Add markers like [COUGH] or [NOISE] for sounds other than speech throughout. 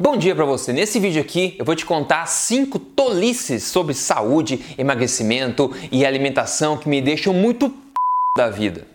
Bom dia para você. Nesse vídeo aqui eu vou te contar cinco tolices sobre saúde, emagrecimento e alimentação que me deixam muito p... da vida.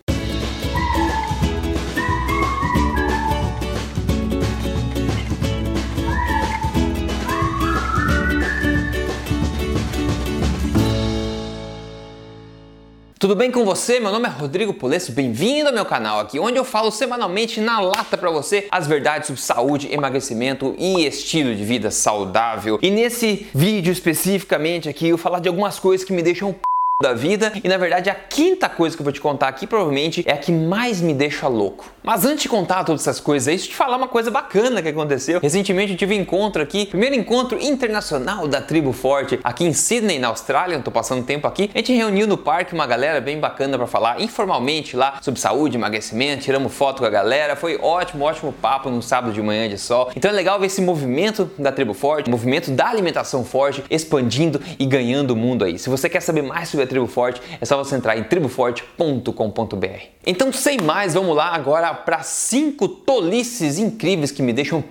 Tudo bem com você? Meu nome é Rodrigo Polesso, bem-vindo ao meu canal aqui, onde eu falo semanalmente na lata para você as verdades sobre saúde, emagrecimento e estilo de vida saudável. E nesse vídeo especificamente aqui eu vou falar de algumas coisas que me deixam da vida. E na verdade, a quinta coisa que eu vou te contar aqui provavelmente é a que mais me deixa louco. Mas antes de contar todas essas coisas deixa eu te falar uma coisa bacana que aconteceu. Recentemente eu tive um encontro aqui, primeiro encontro internacional da Tribo Forte aqui em Sydney, na Austrália. Eu tô passando tempo aqui. A gente reuniu no parque uma galera bem bacana para falar informalmente lá sobre saúde, emagrecimento. Tiramos foto com a galera. Foi ótimo, ótimo papo num sábado de manhã de sol. Então é legal ver esse movimento da Tribo Forte, movimento da alimentação forte expandindo e ganhando o mundo aí. Se você quer saber mais sobre a Tribo Forte, é só você entrar em triboforte.com.br. Então, sem mais, vamos lá agora para cinco tolices incríveis que me deixam p...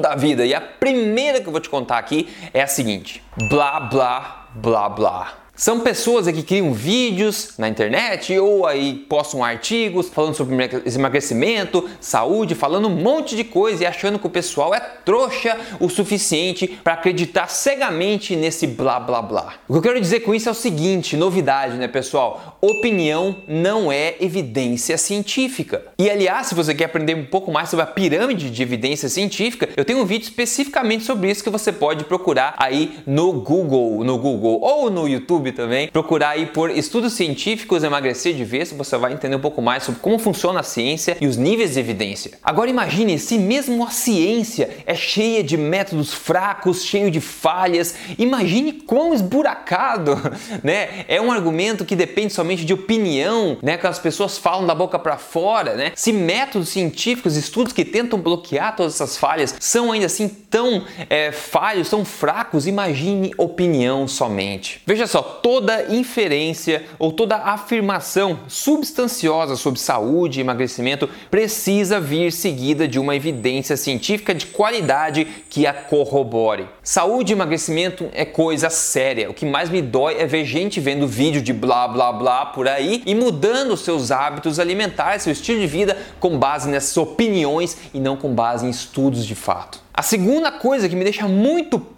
da vida. E a primeira que eu vou te contar aqui é a seguinte: blá blá blá blá. São pessoas que criam vídeos na internet ou aí postam artigos falando sobre emagrecimento, saúde, falando um monte de coisa e achando que o pessoal é trouxa o suficiente para acreditar cegamente nesse blá blá blá. O que eu quero dizer com isso é o seguinte, novidade, né, pessoal? Opinião não é evidência científica. E aliás, se você quer aprender um pouco mais sobre a pirâmide de evidência científica, eu tenho um vídeo especificamente sobre isso que você pode procurar aí no Google, no Google ou no YouTube YouTube também, procurar aí por estudos científicos emagrecer de vez, você vai entender um pouco mais sobre como funciona a ciência e os níveis de evidência. Agora imagine se mesmo a ciência é cheia de métodos fracos, cheio de falhas, imagine quão esburacado, [LAUGHS] né? É um argumento que depende somente de opinião, né? Que as pessoas falam da boca para fora, né? Se métodos científicos, estudos que tentam bloquear todas essas falhas são ainda assim tão é, falhos, tão fracos, imagine opinião somente. Veja só, toda inferência ou toda afirmação substanciosa sobre saúde e emagrecimento precisa vir seguida de uma evidência científica de qualidade que a corrobore. Saúde e emagrecimento é coisa séria. O que mais me dói é ver gente vendo vídeo de blá blá blá por aí e mudando seus hábitos alimentares, seu estilo de vida com base nessas opiniões e não com base em estudos de fato. A segunda coisa que me deixa muito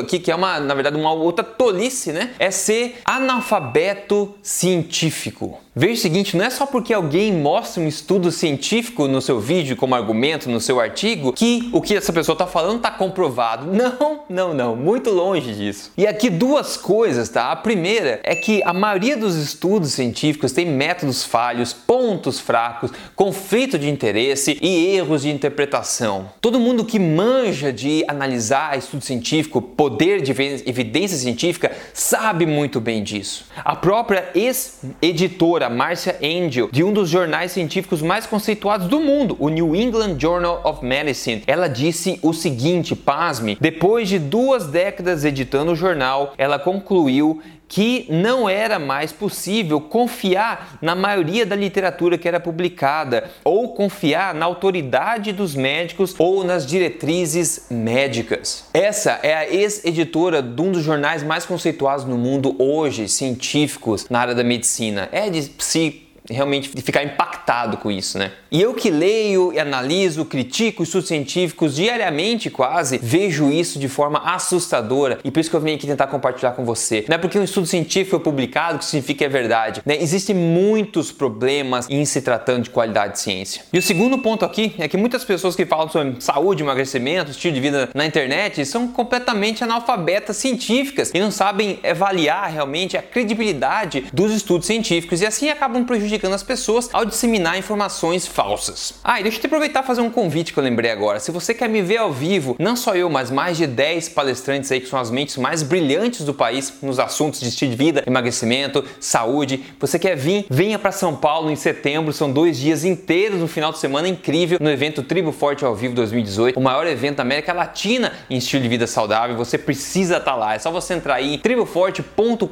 aqui, que é uma, na verdade, uma outra tolice, né? É ser analfabeto científico. Veja o seguinte, não é só porque alguém mostra um estudo científico no seu vídeo como argumento, no seu artigo, que o que essa pessoa está falando está comprovado. [LAUGHS] Não, não, não, muito longe disso. E aqui duas coisas, tá? A primeira é que a maioria dos estudos científicos tem métodos falhos, pontos fracos, conflito de interesse e erros de interpretação. Todo mundo que manja de analisar estudo científico, poder de evidência científica, sabe muito bem disso. A própria ex-editora Marcia Angel, de um dos jornais científicos mais conceituados do mundo, o New England Journal of Medicine. Ela disse o seguinte, pasme, depois de duas décadas editando o jornal, ela concluiu que não era mais possível confiar na maioria da literatura que era publicada ou confiar na autoridade dos médicos ou nas diretrizes médicas. Essa é a ex-editora de um dos jornais mais conceituados no mundo hoje, científicos na área da medicina. É se realmente ficar impactado com isso, né? E eu que leio e analiso, critico estudos científicos diariamente quase, vejo isso de forma assustadora e por isso que eu vim aqui tentar compartilhar com você. Não é porque um estudo científico foi publicado que significa que é verdade, né? Existem muitos problemas em se tratando de qualidade de ciência. E o segundo ponto aqui é que muitas pessoas que falam sobre saúde, emagrecimento, estilo de vida na internet são completamente analfabetas científicas e não sabem avaliar realmente a credibilidade dos estudos científicos e assim acabam prejudicando prejudicando as pessoas ao disseminar informações falsas. Ah, e deixa eu te aproveitar e fazer um convite que eu lembrei agora. Se você quer me ver ao vivo, não só eu, mas mais de 10 palestrantes aí que são as mentes mais brilhantes do país nos assuntos de estilo de vida, emagrecimento, saúde. Você quer vir? Venha para São Paulo em setembro. São dois dias inteiros no final de semana incrível no evento Tribo Forte ao Vivo 2018, o maior evento da América Latina em estilo de vida saudável. Você precisa estar tá lá. É só você entrar aí em triboforte.com.br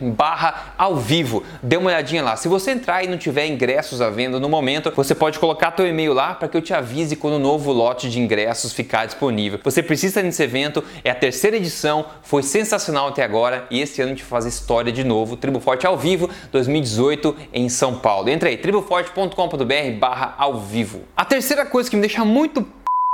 barra ao vivo. Dê uma olhadinha lá. Se Se você entrar e não tiver ingressos à venda no momento, você pode colocar teu e-mail lá para que eu te avise quando o novo lote de ingressos ficar disponível. Você precisa nesse evento, é a terceira edição, foi sensacional até agora e esse ano a gente faz história de novo, Tribo Forte ao vivo 2018 em São Paulo. Entra aí, triboforte.com.br barra ao vivo. A terceira coisa que me deixa muito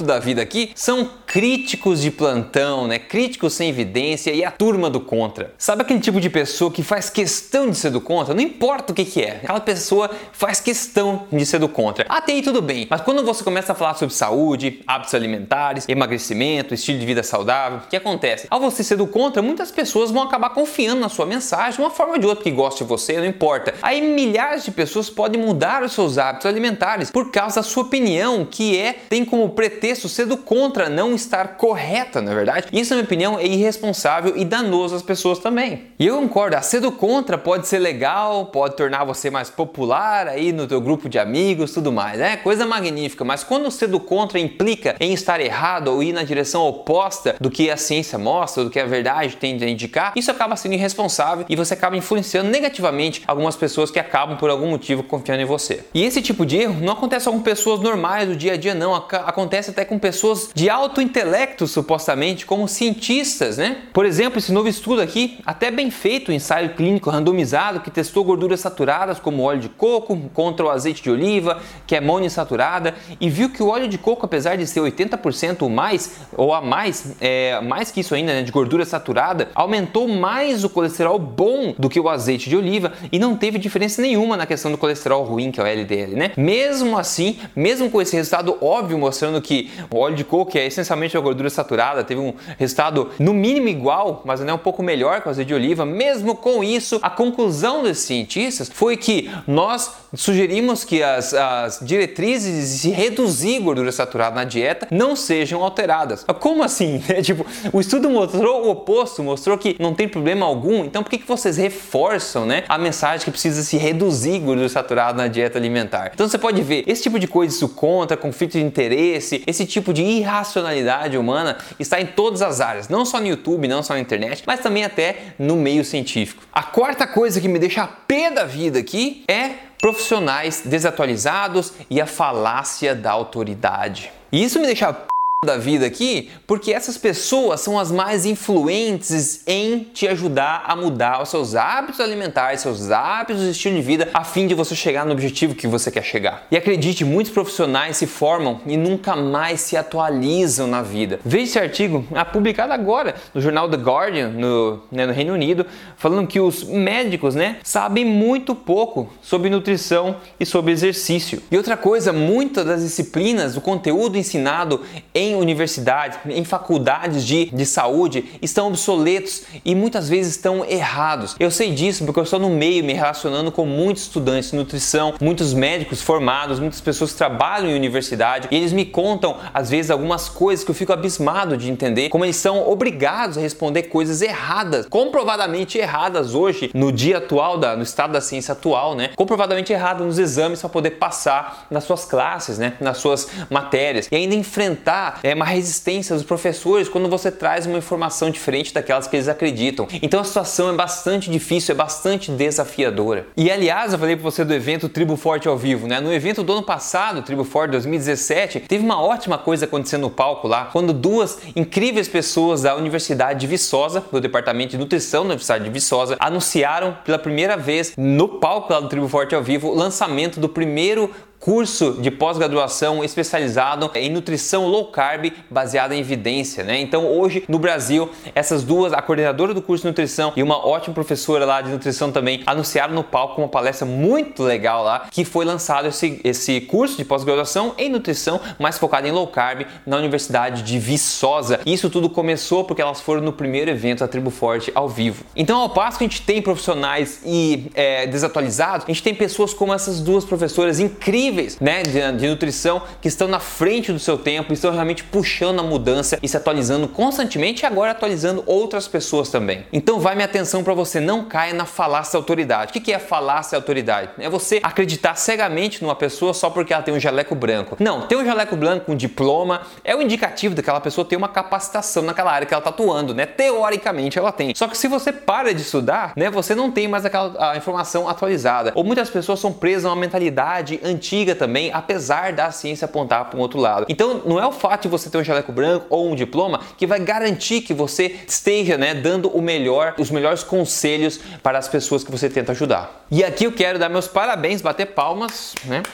da vida aqui são críticos de plantão, né? Críticos sem evidência e a turma do contra. Sabe aquele tipo de pessoa que faz questão de ser do contra? Não importa o que, que é, aquela pessoa faz questão de ser do contra. Até aí tudo bem, mas quando você começa a falar sobre saúde, hábitos alimentares, emagrecimento, estilo de vida saudável, o que acontece? Ao você ser do contra, muitas pessoas vão acabar confiando na sua mensagem de uma forma ou de outra que goste de você, não importa. Aí milhares de pessoas podem mudar os seus hábitos alimentares por causa da sua opinião, que é tem como pretexto pretexto sendo contra não estar correta, na é verdade? Isso, na minha opinião, é irresponsável e danoso às pessoas também. E eu concordo, a cedo contra pode ser legal, pode tornar você mais popular aí no teu grupo de amigos, tudo mais, é coisa magnífica, mas quando o cedo contra implica em estar errado ou ir na direção oposta do que a ciência mostra, do que a verdade tende a indicar, isso acaba sendo irresponsável e você acaba influenciando negativamente algumas pessoas que acabam por algum motivo confiando em você. E esse tipo de erro não acontece com pessoas normais do dia a dia, não, acontece até com pessoas de alto intelecto, supostamente, como cientistas, né? Por exemplo, esse novo estudo aqui, até bem feito, um ensaio clínico randomizado que testou gorduras saturadas como óleo de coco contra o azeite de oliva, que é monoinsaturada, e viu que o óleo de coco, apesar de ser 80% mais ou a mais, é, mais que isso ainda, né, de gordura saturada, aumentou mais o colesterol bom do que o azeite de oliva e não teve diferença nenhuma na questão do colesterol ruim, que é o LDL, né? Mesmo assim, mesmo com esse resultado óbvio mostrando que o óleo de coco, que é essencialmente a gordura saturada, teve um resultado no mínimo igual, mas não é um pouco melhor que o azeite de oliva. Mesmo com isso, a conclusão desses cientistas foi que nós sugerimos que as, as diretrizes de reduzir gordura saturada na dieta não sejam alteradas. Como assim? [LAUGHS] tipo, o estudo mostrou o oposto, mostrou que não tem problema algum. Então, por que, que vocês reforçam né, a mensagem que precisa se reduzir gordura saturada na dieta alimentar? Então, você pode ver esse tipo de coisa, isso contra conflito de interesse, esse tipo de irracionalidade humana está em todas as áreas, não só no YouTube, não só na internet, mas também até no meio científico. A quarta coisa que me deixa a pé da vida aqui é profissionais desatualizados e a falácia da autoridade. E isso me deixa da vida aqui, porque essas pessoas são as mais influentes em te ajudar a mudar os seus hábitos alimentares, seus hábitos de estilo de vida, a fim de você chegar no objetivo que você quer chegar. E acredite, muitos profissionais se formam e nunca mais se atualizam na vida. Veja esse artigo, ah, publicado agora no jornal The Guardian, no, né, no Reino Unido, falando que os médicos né, sabem muito pouco sobre nutrição e sobre exercício. E outra coisa, muitas das disciplinas, o conteúdo ensinado em universidades, em faculdades de, de saúde estão obsoletos e muitas vezes estão errados. Eu sei disso porque eu estou no meio me relacionando com muitos estudantes de nutrição, muitos médicos formados, muitas pessoas que trabalham em universidade e eles me contam às vezes algumas coisas que eu fico abismado de entender como eles são obrigados a responder coisas erradas, comprovadamente erradas hoje no dia atual da, no estado da ciência atual, né? Comprovadamente erradas nos exames para poder passar nas suas classes, né? Nas suas matérias e ainda enfrentar é, uma resistência dos professores quando você traz uma informação diferente daquelas que eles acreditam. Então a situação é bastante difícil, é bastante desafiadora. E aliás, eu falei para você do evento Tribo Forte ao vivo, né? No evento do ano passado, Tribo Forte 2017, teve uma ótima coisa acontecendo no palco lá, quando duas incríveis pessoas da Universidade de Viçosa, do Departamento de Nutrição da Universidade de Viçosa, anunciaram pela primeira vez no palco lá do Tribo Forte ao vivo o lançamento do primeiro curso de pós-graduação especializado em nutrição low carb baseada em evidência, né? Então hoje no Brasil essas duas, a coordenadora do curso de nutrição e uma ótima professora lá de nutrição também anunciaram no palco uma palestra muito legal lá que foi lançado esse, esse curso de pós-graduação em nutrição mais focado em low carb na Universidade de Viçosa. Isso tudo começou porque elas foram no primeiro evento da Tribo Forte ao vivo. Então ao passo que a gente tem profissionais e é, desatualizados, a gente tem pessoas como essas duas professoras incríveis né, de, de nutrição que estão na frente do seu tempo, estão realmente puxando a mudança e se atualizando constantemente e agora atualizando outras pessoas também. Então vai minha atenção para você não caia na falácia da autoridade. O que é falácia da autoridade? É você acreditar cegamente numa pessoa só porque ela tem um jaleco branco. Não, ter um jaleco branco um diploma é o indicativo daquela pessoa ter uma capacitação naquela área que ela está atuando, né? Teoricamente ela tem. Só que se você para de estudar, né, você não tem mais aquela informação atualizada. Ou muitas pessoas são presas a uma mentalidade antiga também, apesar da ciência apontar para um outro lado. Então, não é o fato de você ter um jaleco branco ou um diploma que vai garantir que você esteja, né, dando o melhor, os melhores conselhos para as pessoas que você tenta ajudar. E aqui eu quero dar meus parabéns, bater palmas, né?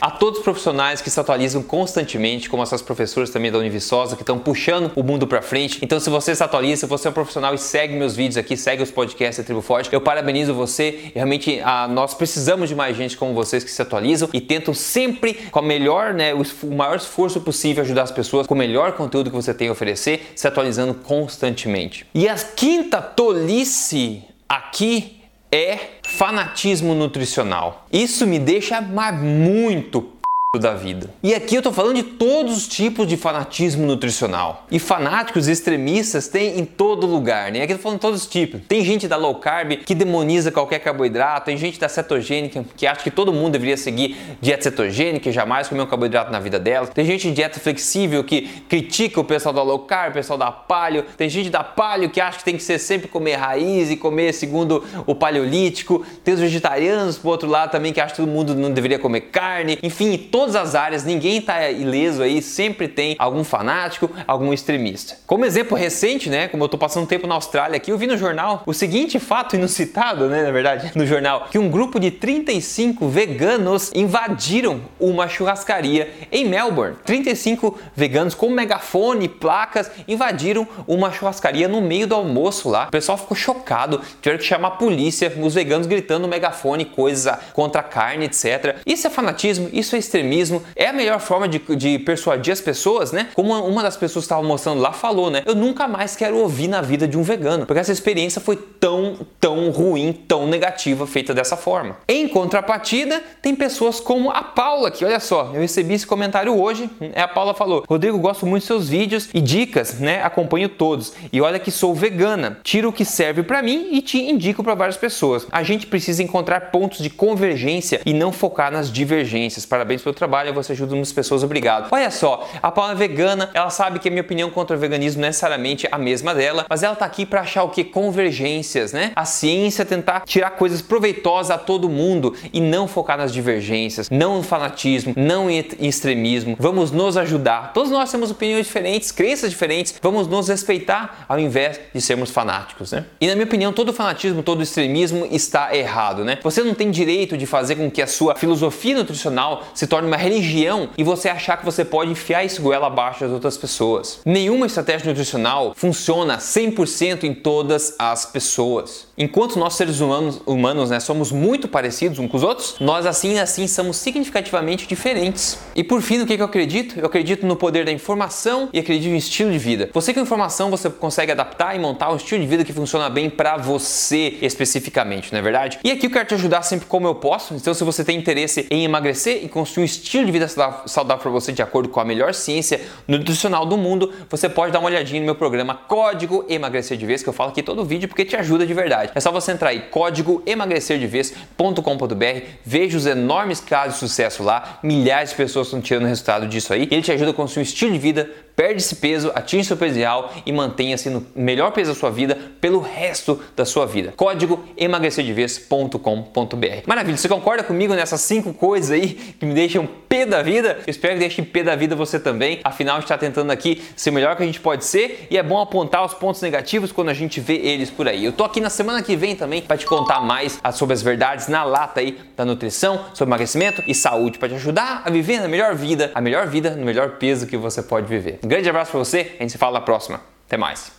A todos os profissionais que se atualizam constantemente, como essas professoras também da Univiçosa, que estão puxando o mundo para frente. Então, se você se atualiza, se você é um profissional e segue meus vídeos aqui, segue os podcasts da Tribo Forte, eu parabenizo você. E realmente, a, nós precisamos de mais gente como vocês que se atualizam e tentam sempre, com a melhor, né, o, o maior esforço possível, ajudar as pessoas com o melhor conteúdo que você tem a oferecer, se atualizando constantemente. E a quinta tolice aqui é fanatismo nutricional. Isso me deixa muito da vida. E aqui eu tô falando de todos os tipos de fanatismo nutricional. E fanáticos extremistas tem em todo lugar, né? Aqui eu tô falando de todos os tipos. Tem gente da low carb que demoniza qualquer carboidrato, tem gente da cetogênica que acha que todo mundo deveria seguir dieta cetogênica e jamais comer um carboidrato na vida dela. Tem gente de dieta flexível que critica o pessoal da low carb, o pessoal da paleo. Tem gente da paleo que acha que tem que ser sempre comer raiz e comer segundo o paleolítico. Tem os vegetarianos, por outro lado, também que acham que todo mundo não deveria comer carne. Enfim, todas as áreas, ninguém está ileso aí, sempre tem algum fanático, algum extremista. Como exemplo recente, né, como eu estou passando tempo na Austrália aqui, eu vi no jornal o seguinte fato inusitado, né, na verdade, [LAUGHS] no jornal, que um grupo de 35 veganos invadiram uma churrascaria em Melbourne. 35 veganos com megafone, placas, invadiram uma churrascaria no meio do almoço lá. O pessoal ficou chocado, tiveram que chamar a polícia, os veganos gritando megafone, coisa contra a carne, etc. Isso é fanatismo, isso é extremismo extremismo é a melhor forma de, de persuadir as pessoas, né? Como uma das pessoas que estava mostrando lá falou, né? Eu nunca mais quero ouvir na vida de um vegano, porque essa experiência foi tão, tão ruim, tão negativa, feita dessa forma. Em contrapartida, tem pessoas como a Paula, que olha só, eu recebi esse comentário hoje, é a Paula falou: Rodrigo, gosto muito dos seus vídeos e dicas, né? Acompanho todos. E olha que sou vegana, tiro o que serve para mim e te indico para várias pessoas. A gente precisa encontrar pontos de convergência e não focar nas divergências. Parabéns pelo trabalho, você ajuda muitas pessoas, obrigado. Olha só, a Paula é vegana, ela sabe que a minha opinião contra o veganismo não é necessariamente a mesma dela, mas ela tá aqui para achar o que? Convergências, né? A ciência tentar tirar coisas proveitosas a todo mundo e não focar nas divergências, não no fanatismo, não em extremismo. Vamos nos ajudar. Todos nós temos opiniões diferentes, crenças diferentes, vamos nos respeitar ao invés de sermos fanáticos, né? E na minha opinião, todo fanatismo, todo extremismo está errado, né? Você não tem direito de fazer com que a sua filosofia nutricional se torne uma religião e você achar que você pode enfiar esse goela abaixo das outras pessoas. Nenhuma estratégia nutricional funciona 100% em todas as pessoas. Enquanto nós seres humanos, humanos né, somos muito parecidos uns com os outros, nós assim assim somos significativamente diferentes. E por fim, no que, que eu acredito? Eu acredito no poder da informação e acredito em estilo de vida. Você com informação você consegue adaptar e montar um estilo de vida que funciona bem para você especificamente, não é verdade? E aqui eu quero te ajudar sempre como eu posso. Então, se você tem interesse em emagrecer e construir um estilo de vida saudável para você de acordo com a melhor ciência nutricional do mundo, você pode dar uma olhadinha no meu programa Código Emagrecer de Vez, que eu falo aqui todo vídeo porque te ajuda de verdade. É só você entrar aí, código emagrecerdevez.com.br, veja os enormes casos de sucesso lá, milhares de pessoas estão tirando resultado disso aí. Ele te ajuda a construir um estilo de vida perde esse peso, atinge seu peso ideal e mantenha-se no melhor peso da sua vida pelo resto da sua vida. Código emagrecerdevez.com.br. Maravilha, você concorda comigo nessas cinco coisas aí que me deixam pé da vida? Eu espero que deixe pé da vida você também. Afinal, a gente está tentando aqui ser o melhor que a gente pode ser e é bom apontar os pontos negativos quando a gente vê eles por aí. Eu tô aqui na semana que vem também para te contar mais sobre as verdades na lata aí da nutrição, sobre emagrecimento e saúde para te ajudar a viver na melhor vida, a melhor vida no melhor peso que você pode viver. Um grande abraço para você, a gente se fala na próxima. Até mais.